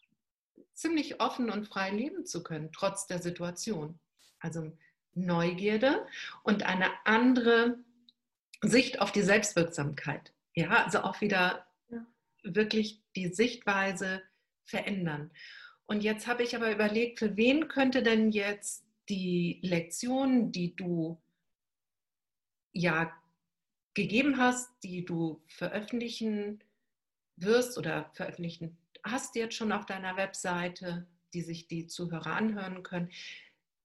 ziemlich offen und frei leben zu können, trotz der Situation. Also Neugierde und eine andere Sicht auf die Selbstwirksamkeit. Ja, also auch wieder ja. wirklich die Sichtweise verändern. Und jetzt habe ich aber überlegt, für wen könnte denn jetzt die Lektion, die du ja gegeben hast, die du veröffentlichen wirst oder veröffentlichen hast jetzt schon auf deiner Webseite, die sich die Zuhörer anhören können.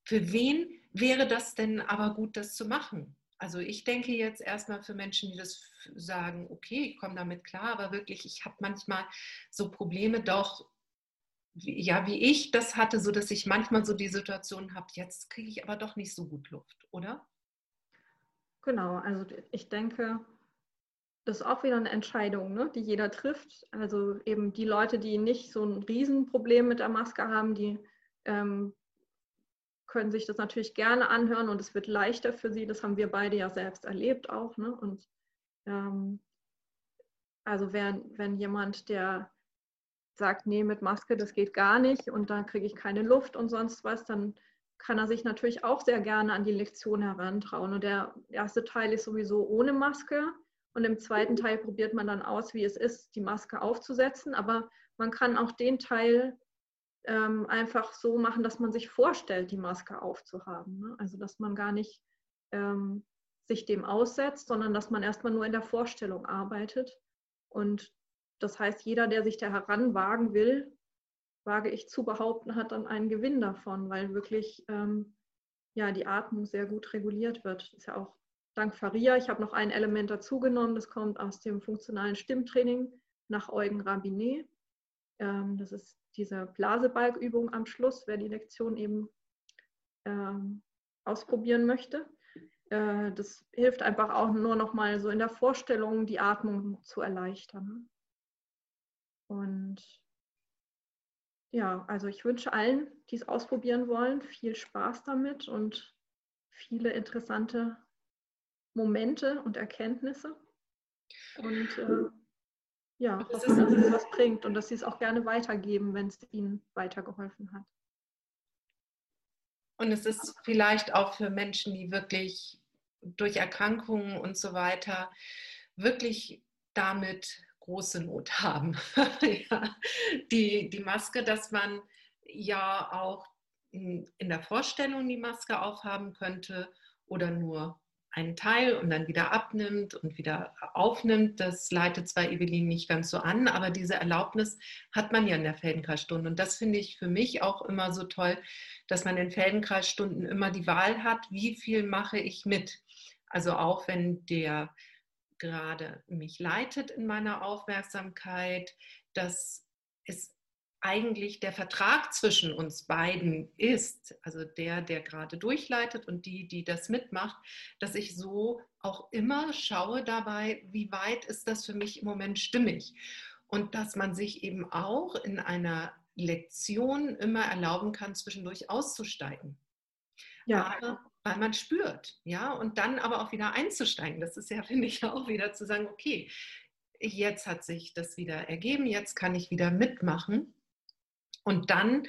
Für wen wäre das denn aber gut, das zu machen? Also ich denke jetzt erstmal für Menschen, die das sagen, okay, ich komme damit klar, aber wirklich, ich habe manchmal so Probleme doch, ja, wie ich das hatte, so dass ich manchmal so die Situation habe, jetzt kriege ich aber doch nicht so gut Luft, oder? Genau, also ich denke, das ist auch wieder eine Entscheidung, ne, die jeder trifft. Also eben die Leute, die nicht so ein Riesenproblem mit der Maske haben, die ähm, können sich das natürlich gerne anhören und es wird leichter für sie. Das haben wir beide ja selbst erlebt auch. Ne? Und ähm, also wenn, wenn jemand, der sagt, nee, mit Maske, das geht gar nicht und dann kriege ich keine Luft und sonst was, dann kann er sich natürlich auch sehr gerne an die Lektion herantrauen. Und der erste Teil ist sowieso ohne Maske. Und im zweiten Teil probiert man dann aus, wie es ist, die Maske aufzusetzen. Aber man kann auch den Teil ähm, einfach so machen, dass man sich vorstellt, die Maske aufzuhaben. Ne? Also dass man gar nicht ähm, sich dem aussetzt, sondern dass man erstmal nur in der Vorstellung arbeitet. Und das heißt, jeder, der sich da heranwagen will, wage ich zu behaupten, hat dann einen Gewinn davon, weil wirklich ähm, ja, die Atmung sehr gut reguliert wird. Das ist ja auch dank Faria. Ich habe noch ein Element dazugenommen, das kommt aus dem funktionalen Stimmtraining nach Eugen Rabinet. Ähm, das ist diese Blasebalgübung am Schluss, wer die Lektion eben ähm, ausprobieren möchte. Äh, das hilft einfach auch nur noch mal so in der Vorstellung, die Atmung zu erleichtern. Und ja, also ich wünsche allen, die es ausprobieren wollen, viel Spaß damit und viele interessante Momente und Erkenntnisse. Und äh, ja, hoffe, dass es was bringt und dass sie es auch gerne weitergeben, wenn es ihnen weitergeholfen hat. Und es ist vielleicht auch für Menschen, die wirklich durch Erkrankungen und so weiter wirklich damit große Not *laughs* haben. ja, die, die Maske, dass man ja auch in der Vorstellung die Maske aufhaben könnte oder nur einen Teil und dann wieder abnimmt und wieder aufnimmt. Das leitet zwar Evelyn nicht ganz so an, aber diese Erlaubnis hat man ja in der Feldenkreisstunde. Und das finde ich für mich auch immer so toll, dass man in Feldenkreisstunden immer die Wahl hat, wie viel mache ich mit. Also auch wenn der gerade mich leitet in meiner Aufmerksamkeit, dass es eigentlich der Vertrag zwischen uns beiden ist, also der, der gerade durchleitet und die, die das mitmacht, dass ich so auch immer schaue dabei, wie weit ist das für mich im Moment stimmig. Und dass man sich eben auch in einer Lektion immer erlauben kann, zwischendurch auszusteigen. Ja. Aber, weil man spürt, ja, und dann aber auch wieder einzusteigen. Das ist ja, finde ich, auch wieder zu sagen, okay, jetzt hat sich das wieder ergeben, jetzt kann ich wieder mitmachen und dann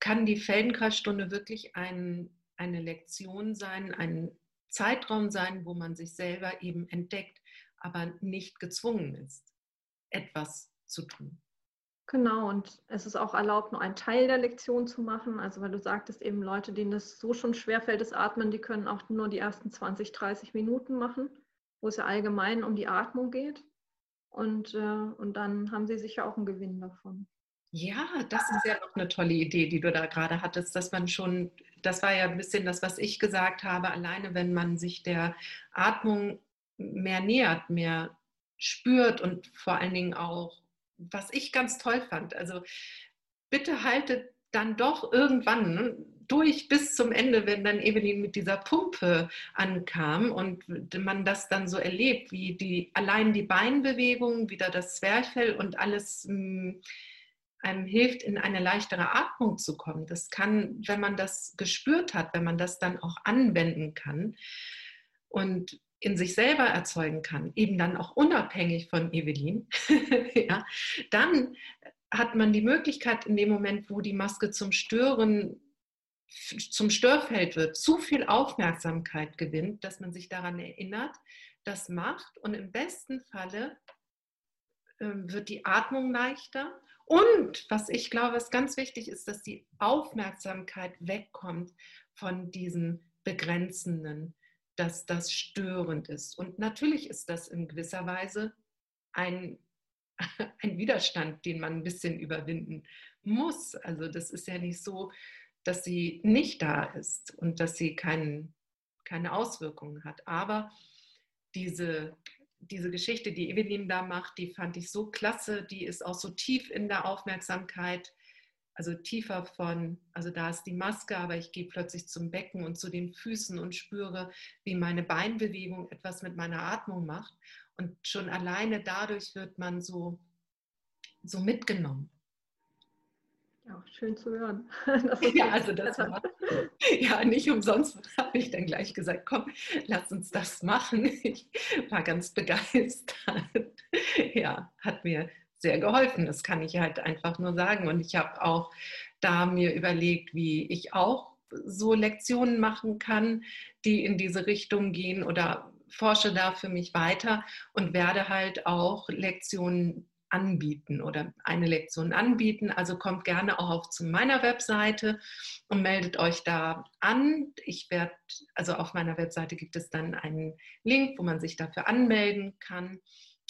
kann die Feldenkreisstunde wirklich ein, eine Lektion sein, ein Zeitraum sein, wo man sich selber eben entdeckt, aber nicht gezwungen ist, etwas zu tun. Genau, und es ist auch erlaubt, nur einen Teil der Lektion zu machen. Also weil du sagtest eben, Leute, denen das so schon schwerfällt, das Atmen, die können auch nur die ersten 20, 30 Minuten machen, wo es ja allgemein um die Atmung geht. Und, äh, und dann haben sie sicher auch einen Gewinn davon. Ja, das ist ja noch eine tolle Idee, die du da gerade hattest, dass man schon, das war ja ein bisschen das, was ich gesagt habe, alleine wenn man sich der Atmung mehr nähert, mehr spürt und vor allen Dingen auch, was ich ganz toll fand, also bitte haltet dann doch irgendwann durch bis zum Ende, wenn dann Evelyn mit dieser Pumpe ankam und man das dann so erlebt, wie die allein die Beinbewegungen, wieder das Zwerchfell und alles mh, hm, einem hilft, in eine leichtere Atmung zu kommen. Das kann, wenn man das gespürt hat, wenn man das dann auch anwenden kann und in sich selber erzeugen kann, eben dann auch unabhängig von Evelyn, *laughs* ja, dann hat man die Möglichkeit in dem Moment, wo die Maske zum Stören zum Störfeld wird, zu viel Aufmerksamkeit gewinnt, dass man sich daran erinnert, das macht und im besten Falle äh, wird die Atmung leichter und was ich glaube, was ganz wichtig ist, dass die Aufmerksamkeit wegkommt von diesem Begrenzenden, dass das störend ist. Und natürlich ist das in gewisser Weise ein, *laughs* ein Widerstand, den man ein bisschen überwinden muss. Also das ist ja nicht so, dass sie nicht da ist und dass sie kein, keine Auswirkungen hat. Aber diese diese Geschichte, die Evelyn da macht, die fand ich so klasse. Die ist auch so tief in der Aufmerksamkeit also tiefer von, also da ist die Maske, aber ich gehe plötzlich zum Becken und zu den Füßen und spüre, wie meine Beinbewegung etwas mit meiner Atmung macht. Und schon alleine dadurch wird man so, so mitgenommen. Ja, schön zu hören. *laughs* ja, also das war, *laughs* ja, nicht umsonst *laughs* habe ich dann gleich gesagt, komm, lass uns das machen. Ich war ganz begeistert. Ja, hat mir sehr geholfen. Das kann ich halt einfach nur sagen. Und ich habe auch da mir überlegt, wie ich auch so Lektionen machen kann, die in diese Richtung gehen oder forsche da für mich weiter und werde halt auch Lektionen anbieten oder eine Lektion anbieten. Also kommt gerne auch zu meiner Webseite und meldet euch da an. Ich werde, also auf meiner Webseite gibt es dann einen Link, wo man sich dafür anmelden kann.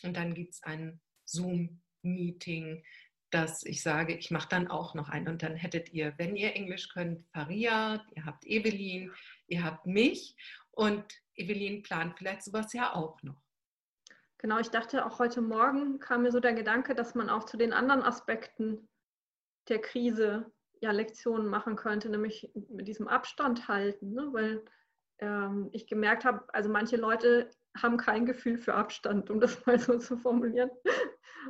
Und dann gibt es ein Zoom-Meeting, dass ich sage, ich mache dann auch noch einen. Und dann hättet ihr, wenn ihr Englisch könnt, Faria, ihr habt Evelyn, ihr habt mich. Und Evelyn plant vielleicht sowas ja auch noch. Genau, ich dachte auch heute Morgen kam mir so der Gedanke, dass man auch zu den anderen Aspekten der Krise ja Lektionen machen könnte, nämlich mit diesem Abstand halten, ne? weil ähm, ich gemerkt habe, also manche Leute haben kein Gefühl für Abstand, um das *laughs* mal so zu formulieren.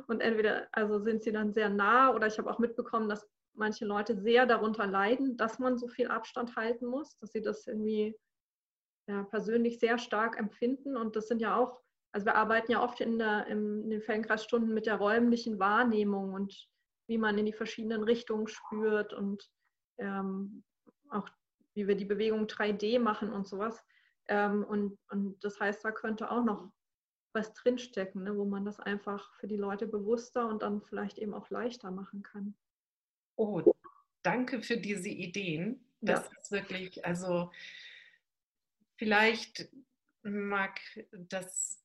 Und entweder also sind sie dann sehr nah oder ich habe auch mitbekommen, dass manche Leute sehr darunter leiden, dass man so viel Abstand halten muss, dass sie das irgendwie ja, persönlich sehr stark empfinden. Und das sind ja auch also wir arbeiten ja oft in, der, in den Feldenkreisstunden mit der räumlichen Wahrnehmung und wie man in die verschiedenen Richtungen spürt und ähm, auch wie wir die Bewegung 3D machen und sowas. Ähm, und, und das heißt, da könnte auch noch was drinstecken, ne, wo man das einfach für die Leute bewusster und dann vielleicht eben auch leichter machen kann. Oh, danke für diese Ideen. Das ja. ist wirklich, also vielleicht mag das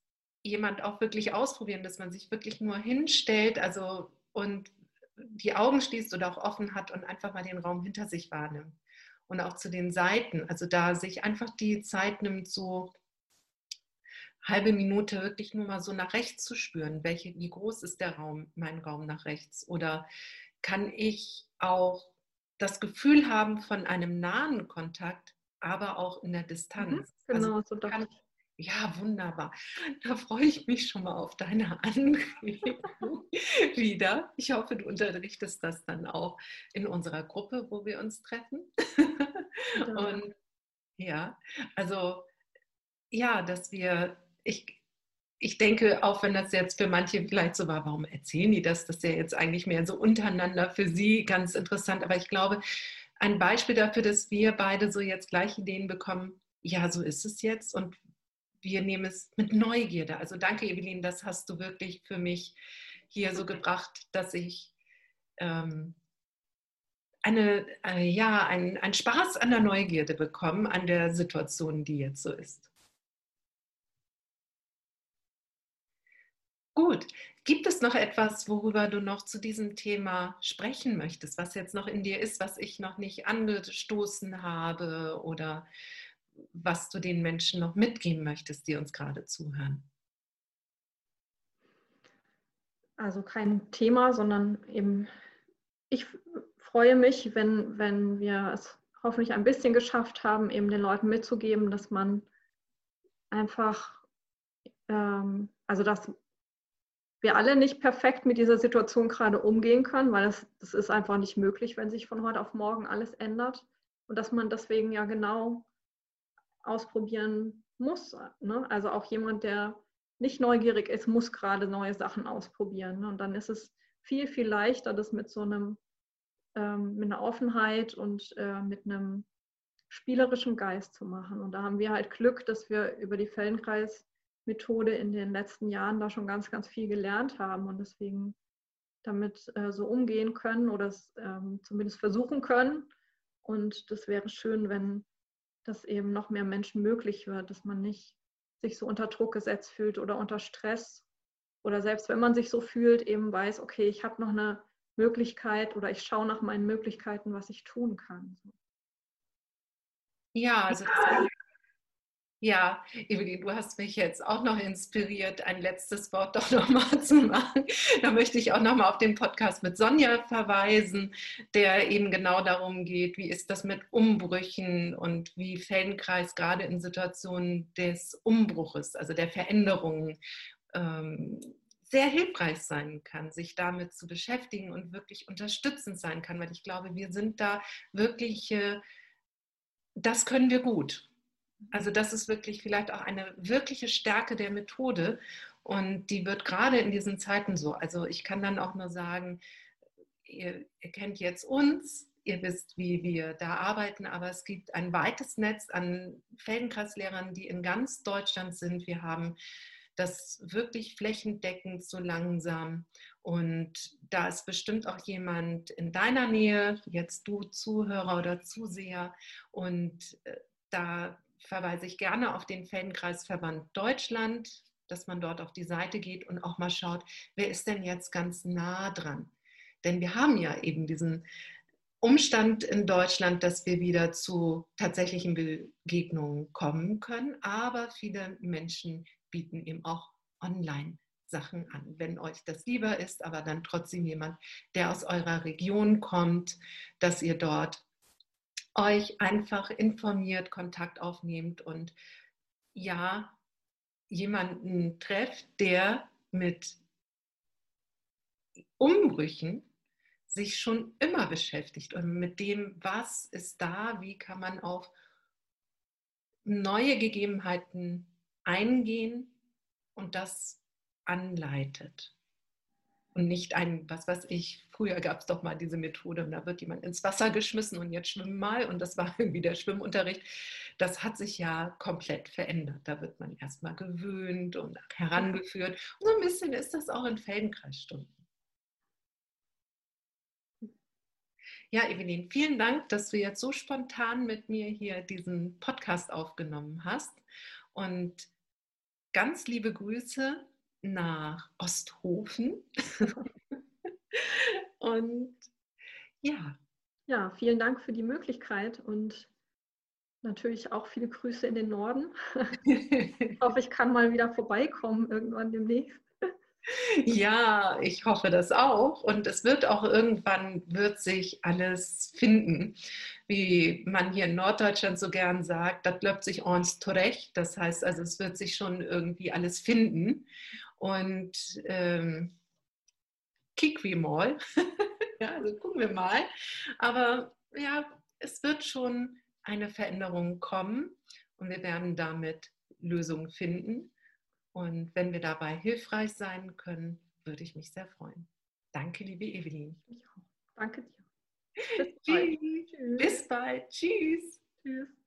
jemand auch wirklich ausprobieren, dass man sich wirklich nur hinstellt, also und die Augen schließt oder auch offen hat und einfach mal den Raum hinter sich wahrnimmt. Und auch zu den Seiten, also da sich einfach die Zeit nimmt, so halbe Minute wirklich nur mal so nach rechts zu spüren. Welche, wie groß ist der Raum, mein Raum nach rechts? Oder kann ich auch das Gefühl haben von einem nahen Kontakt, aber auch in der Distanz? Mhm, genau, also, so kann, ja, wunderbar. Da freue ich mich schon mal auf deine *laughs* Anregung wieder. Ich hoffe, du unterrichtest das dann auch in unserer Gruppe, wo wir uns treffen. Ja. *laughs* Und ja, also ja, dass wir, ich, ich denke, auch wenn das jetzt für manche vielleicht so war, warum erzählen die das? Das ist ja jetzt eigentlich mehr so untereinander für sie ganz interessant. Aber ich glaube, ein Beispiel dafür, dass wir beide so jetzt gleich Ideen bekommen, ja, so ist es jetzt und wir nehmen es mit Neugierde. Also danke, Evelyn, das hast du wirklich für mich hier so gebracht, dass ich ähm, eine, äh, ja, einen, einen Spaß an der Neugierde bekomme, an der Situation, die jetzt so ist. Gut, gibt es noch etwas, worüber du noch zu diesem Thema sprechen möchtest, was jetzt noch in dir ist, was ich noch nicht angestoßen habe oder was du den Menschen noch mitgeben möchtest, die uns gerade zuhören? Also kein Thema, sondern eben, ich freue mich, wenn, wenn wir es hoffentlich ein bisschen geschafft haben, eben den Leuten mitzugeben, dass man einfach, ähm, also dass wir alle nicht perfekt mit dieser Situation gerade umgehen können, weil das, das ist einfach nicht möglich, wenn sich von heute auf morgen alles ändert. Und dass man deswegen ja genau ausprobieren muss. Ne? Also auch jemand, der nicht neugierig ist, muss gerade neue Sachen ausprobieren. Ne? Und dann ist es viel, viel leichter, das mit so einem, ähm, mit einer Offenheit und äh, mit einem spielerischen Geist zu machen. Und da haben wir halt Glück, dass wir über die Feldenkreis-Methode in den letzten Jahren da schon ganz, ganz viel gelernt haben und deswegen damit äh, so umgehen können oder es ähm, zumindest versuchen können. Und das wäre schön, wenn dass eben noch mehr Menschen möglich wird, dass man nicht sich so unter Druck gesetzt fühlt oder unter Stress oder selbst wenn man sich so fühlt, eben weiß, okay, ich habe noch eine Möglichkeit oder ich schaue nach meinen Möglichkeiten, was ich tun kann. Ja, also Ja, Evelyn, du hast mich jetzt auch noch inspiriert, ein letztes Wort *laughs* doch nochmal zu machen. Da möchte ich auch nochmal auf den Podcast mit Sonja verweisen, der eben genau darum geht, wie ist das mit Umbrüchen und wie Feldenkreis gerade in Situationen des Umbruches, also der Veränderungen, ähm, sehr hilfreich sein kann, sich damit zu beschäftigen und wirklich unterstützend sein kann, weil ich glaube, wir sind da wirklich, äh, das können wir gut. Also das ist wirklich vielleicht auch eine wirkliche Stärke der Methode und die wird gerade in diesen Zeiten so. Also ich kann dann auch nur sagen, ihr, ihr kennt jetzt uns, ihr wisst, wie wir da arbeiten, aber es gibt ein weites Netz an Feldenkreislehrern, die in ganz Deutschland sind. Wir haben das wirklich flächendeckend so langsam. Und da ist bestimmt auch jemand in deiner Nähe, jetzt du Zuhörer oder Zuseher. Und äh, da verweise ich gerne auf den Feldenkreisverband Deutschland, dass man dort auf die Seite geht und auch mal schaut, wer ist denn jetzt ganz nah dran? Denn wir haben ja eben diesen Umstand in Deutschland, dass wir wieder zu tatsächlichen Begegnungen kommen können, aber viele Menschen bieten eben auch online Sachen an, wenn euch das lieber ist, aber dann trotzdem jemand, der aus eurer Region kommt, dass ihr dort euch einfach informiert, Kontakt aufnehmt und ja, jemanden trefft, der mit Umbrüchen sich schon immer beschäftigt und mit dem, was ist da, wie kann man auf neue Gegebenheiten eingehen und das anleitet und nicht ein, was weiß ich, früher gab es doch mal diese Methode und da wird jemand ins Wasser geschmissen und jetzt schwimmen mal und das war *laughs* irgendwie der Schwimmunterricht. Das hat sich ja komplett verändert. Da wird man erstmal gewöhnt und herangeführt. Und so ein bisschen ist das auch in Feldenkreisstunden. Ja, Evelyn, vielen Dank, dass du jetzt so spontan mit mir hier diesen Podcast aufgenommen hast. Und ganz liebe Grüße nach Osthofen. *laughs* und ja. Ja, vielen Dank für die Möglichkeit und natürlich auch viele Grüße in den Norden. ich hoffe, ich kann mal wieder vorbeikommen irgendwann demnächst. Ja, ich hoffe das auch. Und es wird auch irgendwann, wird sich alles finden. Wie man hier in Norddeutschland so gern sagt, das läuft sich uns zurecht. Das heißt also, es wird sich schon irgendwie alles finden. Und ähm, kick wie mal. *laughs* ja, also gucken wir mal. Aber ja, es wird schon eine Veränderung kommen und wir werden damit Lösungen finden. Und wenn wir dabei hilfreich sein können, würde ich mich sehr freuen. Danke, liebe Evelyn. Danke dir. Bis *laughs* bald. Bis bald. Tschüss. Tschüss.